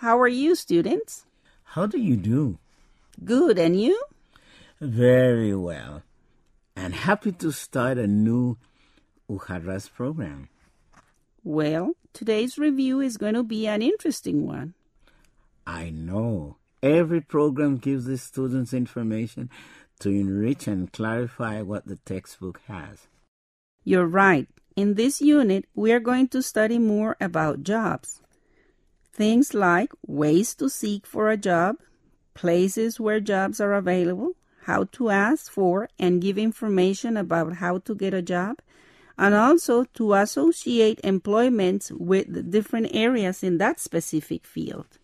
How are you, students? How do you do? Good, and you? Very well. And happy to start a new Ujarras program. Well, today's review is going to be an interesting one. I know. Every program gives the students information to enrich and clarify what the textbook has. You're right. In this unit, we are going to study more about jobs. Things like ways to seek for a job, places where jobs are available, how to ask for and give information about how to get a job, and also to associate employments with different areas in that specific field.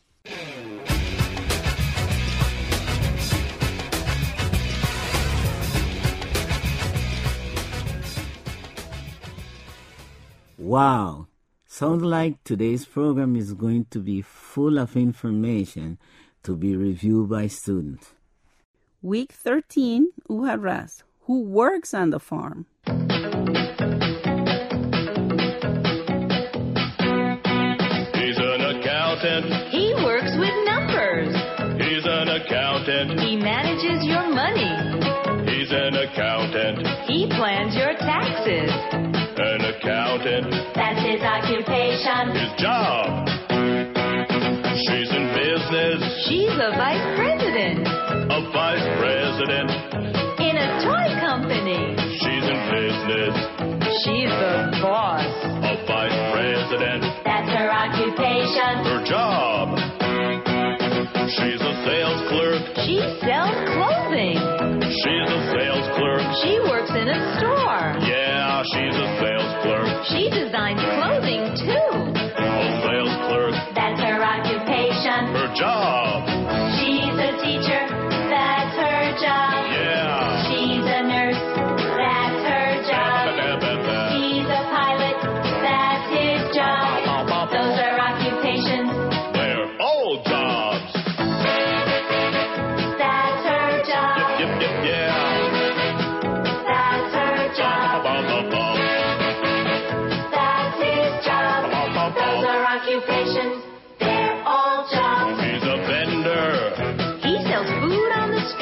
Wow! Sounds like today's program is going to be full of information to be reviewed by students. Week 13, Ujarras, who works on the farm. He's an accountant. He works with numbers. He's an accountant. He manages your money. He's an accountant. He plans your taxes. Accountant. That's his occupation. His job. She's in business. She's a vice president A vice president. in a toy company. She's in business. She's the boss. A vice president. That's her occupation. Her job. She's a sales clerk. She sells clothing. She's a sales clerk. She works in a store. Yeah, she's a sales clerk. She designs clothing too.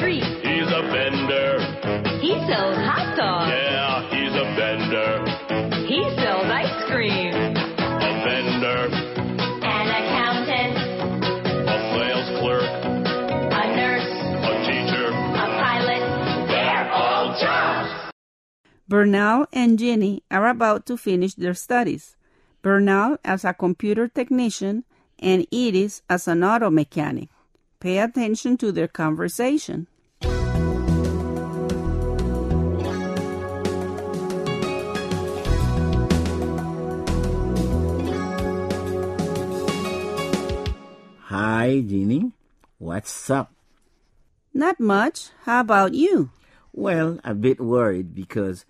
Street. He's a vendor. He sells hot dogs. Yeah, he's a vendor. He sells ice cream. A vendor. An accountant. A sales clerk. A nurse. A teacher. A pilot. They're all jobs. Bernal and Jenny are about to finish their studies. Bernal as a computer technician and Edith as an auto mechanic. Pay attention to their conversation. Hi, Jeannie. What's up? Not much. How about you? Well, a bit worried because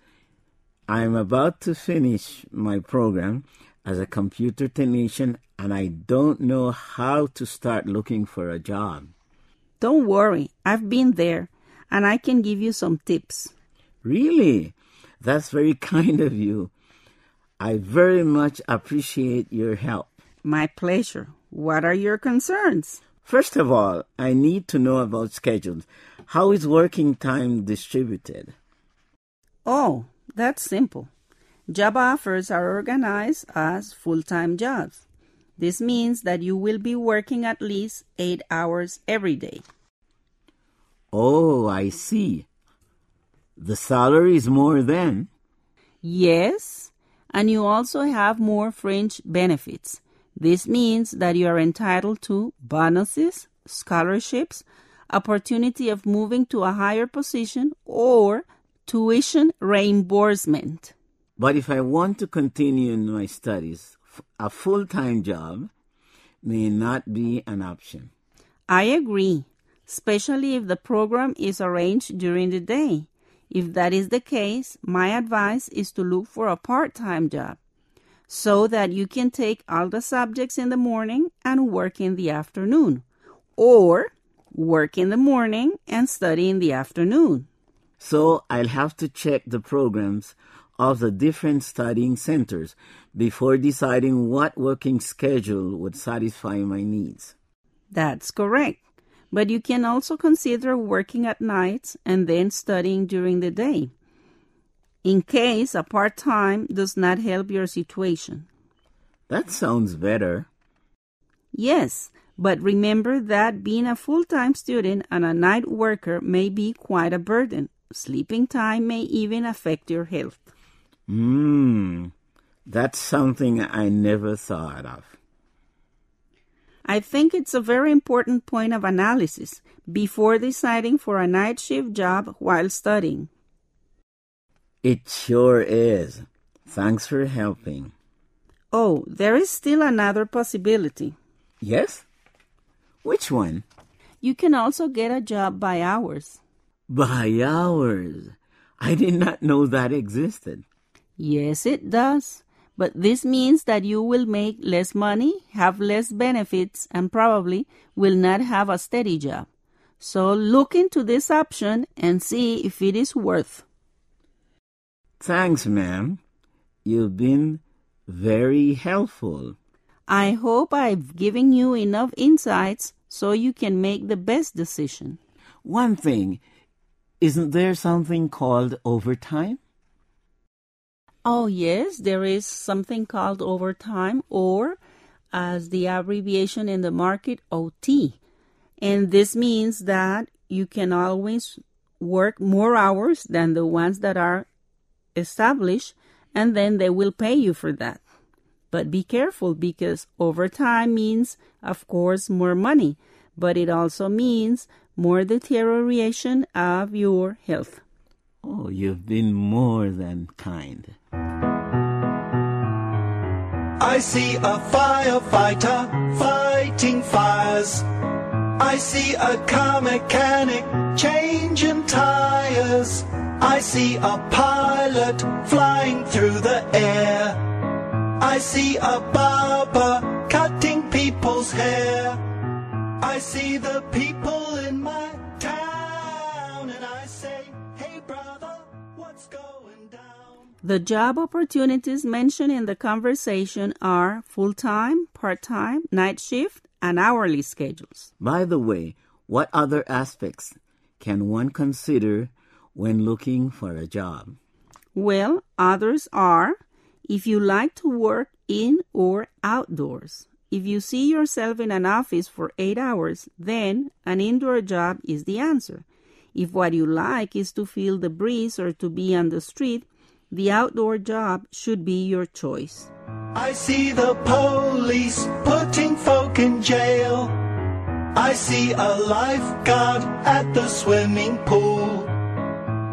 I'm about to finish my program as a computer technician and I don't know how to start looking for a job. Don't worry, I've been there and I can give you some tips. Really? That's very kind of you. I very much appreciate your help. My pleasure. What are your concerns? First of all, I need to know about schedules. How is working time distributed? Oh, that's simple. Job offers are organized as full time jobs. This means that you will be working at least eight hours every day. Oh, I see. The salary is more then. Yes, and you also have more fringe benefits. This means that you are entitled to bonuses, scholarships, opportunity of moving to a higher position, or tuition reimbursement. But if I want to continue in my studies, a full time job, may not be an option. I agree, especially if the program is arranged during the day. If that is the case, my advice is to look for a part time job so that you can take all the subjects in the morning and work in the afternoon, or work in the morning and study in the afternoon. So I'll have to check the programs of the different studying centers before deciding what working schedule would satisfy my needs. That's correct. But you can also consider working at night and then studying during the day, in case a part time does not help your situation. That sounds better. Yes, but remember that being a full time student and a night worker may be quite a burden. Sleeping time may even affect your health. Mmm, that's something I never thought of. I think it's a very important point of analysis before deciding for a night shift job while studying. It sure is. Thanks for helping. Oh, there is still another possibility. Yes? Which one? You can also get a job by hours. By hours. I did not know that existed. Yes, it does. But this means that you will make less money, have less benefits, and probably will not have a steady job. So look into this option and see if it is worth. Thanks, ma'am. You've been very helpful. I hope I've given you enough insights so you can make the best decision. One thing, isn't there something called overtime? Oh, yes, there is something called overtime, or as the abbreviation in the market, OT. And this means that you can always work more hours than the ones that are established, and then they will pay you for that. But be careful because overtime means, of course, more money, but it also means more deterioration of your health. Oh, you've been more than kind. I see a firefighter fighting fires. I see a car mechanic changing tires. I see a pilot flying through the air. I see a barber cutting people's hair. I see the people in my The job opportunities mentioned in the conversation are full time, part time, night shift, and hourly schedules. By the way, what other aspects can one consider when looking for a job? Well, others are if you like to work in or outdoors. If you see yourself in an office for eight hours, then an indoor job is the answer. If what you like is to feel the breeze or to be on the street, the outdoor job should be your choice. I see the police putting folk in jail. I see a lifeguard at the swimming pool.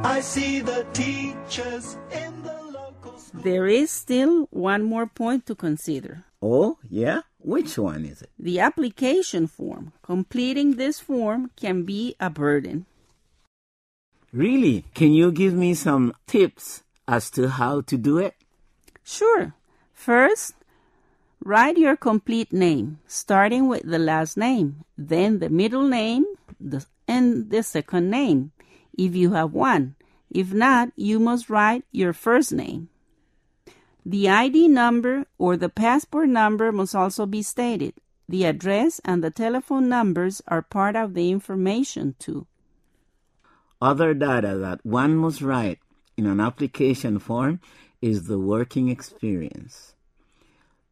I see the teachers in the local school. There is still one more point to consider Oh, yeah? Which one is it? the application form. Completing this form can be a burden. Really? Can you give me some tips as to how to do it? Sure. First, write your complete name, starting with the last name, then the middle name, the, and the second name, if you have one. If not, you must write your first name. The ID number or the passport number must also be stated. The address and the telephone numbers are part of the information too. Other data that one must write in an application form is the working experience.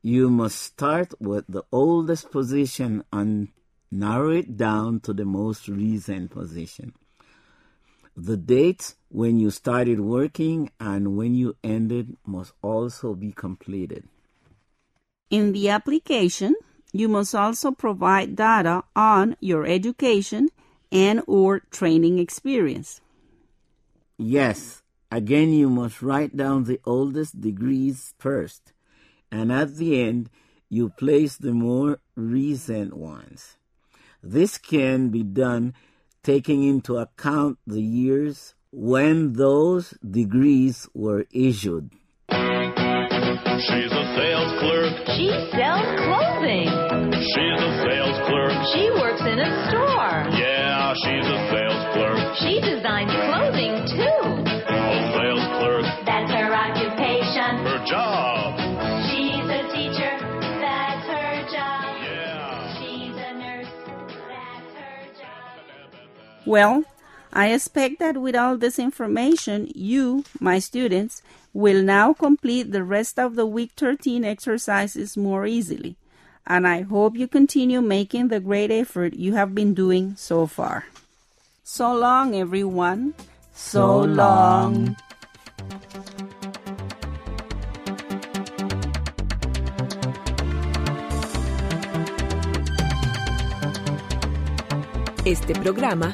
You must start with the oldest position and narrow it down to the most recent position. The dates when you started working and when you ended must also be completed. In the application, you must also provide data on your education and or training experience. Yes, again, you must write down the oldest degrees first, and at the end, you place the more recent ones. This can be done taking into account the years when those degrees were issued. She's a sales clerk. She sells clothing. She's a sales clerk. She works in a store. Yeah, she's a sales Well, I expect that with all this information, you, my students, will now complete the rest of the week 13 exercises more easily. And I hope you continue making the great effort you have been doing so far. So long, everyone. So long. Este programa